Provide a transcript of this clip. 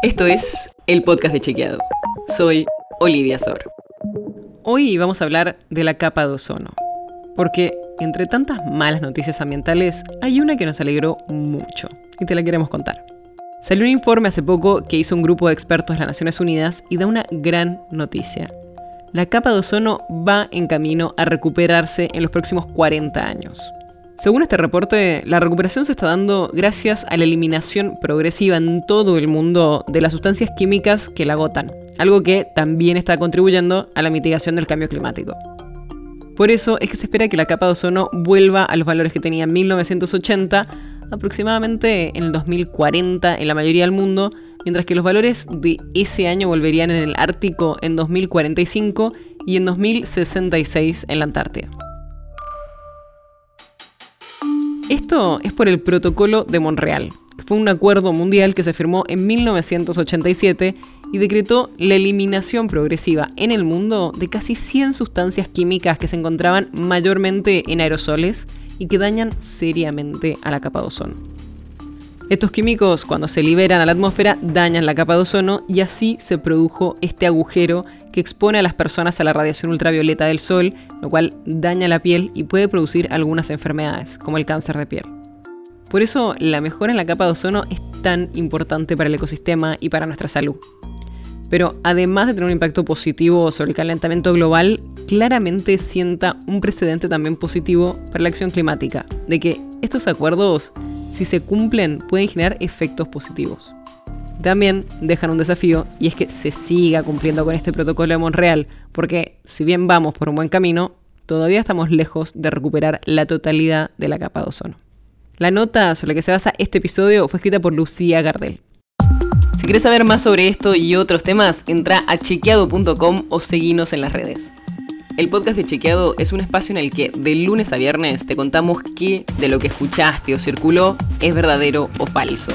Esto es el podcast de Chequeado. Soy Olivia Sor. Hoy vamos a hablar de la capa de ozono. Porque entre tantas malas noticias ambientales, hay una que nos alegró mucho y te la queremos contar. Salió un informe hace poco que hizo un grupo de expertos de las Naciones Unidas y da una gran noticia. La capa de ozono va en camino a recuperarse en los próximos 40 años. Según este reporte, la recuperación se está dando gracias a la eliminación progresiva en todo el mundo de las sustancias químicas que la agotan, algo que también está contribuyendo a la mitigación del cambio climático. Por eso es que se espera que la capa de ozono vuelva a los valores que tenía en 1980, aproximadamente en el 2040 en la mayoría del mundo, mientras que los valores de ese año volverían en el Ártico en 2045 y en 2066 en la Antártida. Es por el Protocolo de Montreal, que fue un acuerdo mundial que se firmó en 1987 y decretó la eliminación progresiva en el mundo de casi 100 sustancias químicas que se encontraban mayormente en aerosoles y que dañan seriamente a la capa de ozono. Estos químicos, cuando se liberan a la atmósfera, dañan la capa de ozono y así se produjo este agujero expone a las personas a la radiación ultravioleta del sol, lo cual daña la piel y puede producir algunas enfermedades, como el cáncer de piel. Por eso, la mejora en la capa de ozono es tan importante para el ecosistema y para nuestra salud. Pero además de tener un impacto positivo sobre el calentamiento global, claramente sienta un precedente también positivo para la acción climática, de que estos acuerdos, si se cumplen, pueden generar efectos positivos. También dejan un desafío y es que se siga cumpliendo con este protocolo de Montreal, porque si bien vamos por un buen camino, todavía estamos lejos de recuperar la totalidad de la capa de ozono. La nota sobre la que se basa este episodio fue escrita por Lucía Gardel. Si quieres saber más sobre esto y otros temas, entra a chequeado.com o seguinos en las redes. El podcast de Chequeado es un espacio en el que de lunes a viernes te contamos qué de lo que escuchaste o circuló es verdadero o falso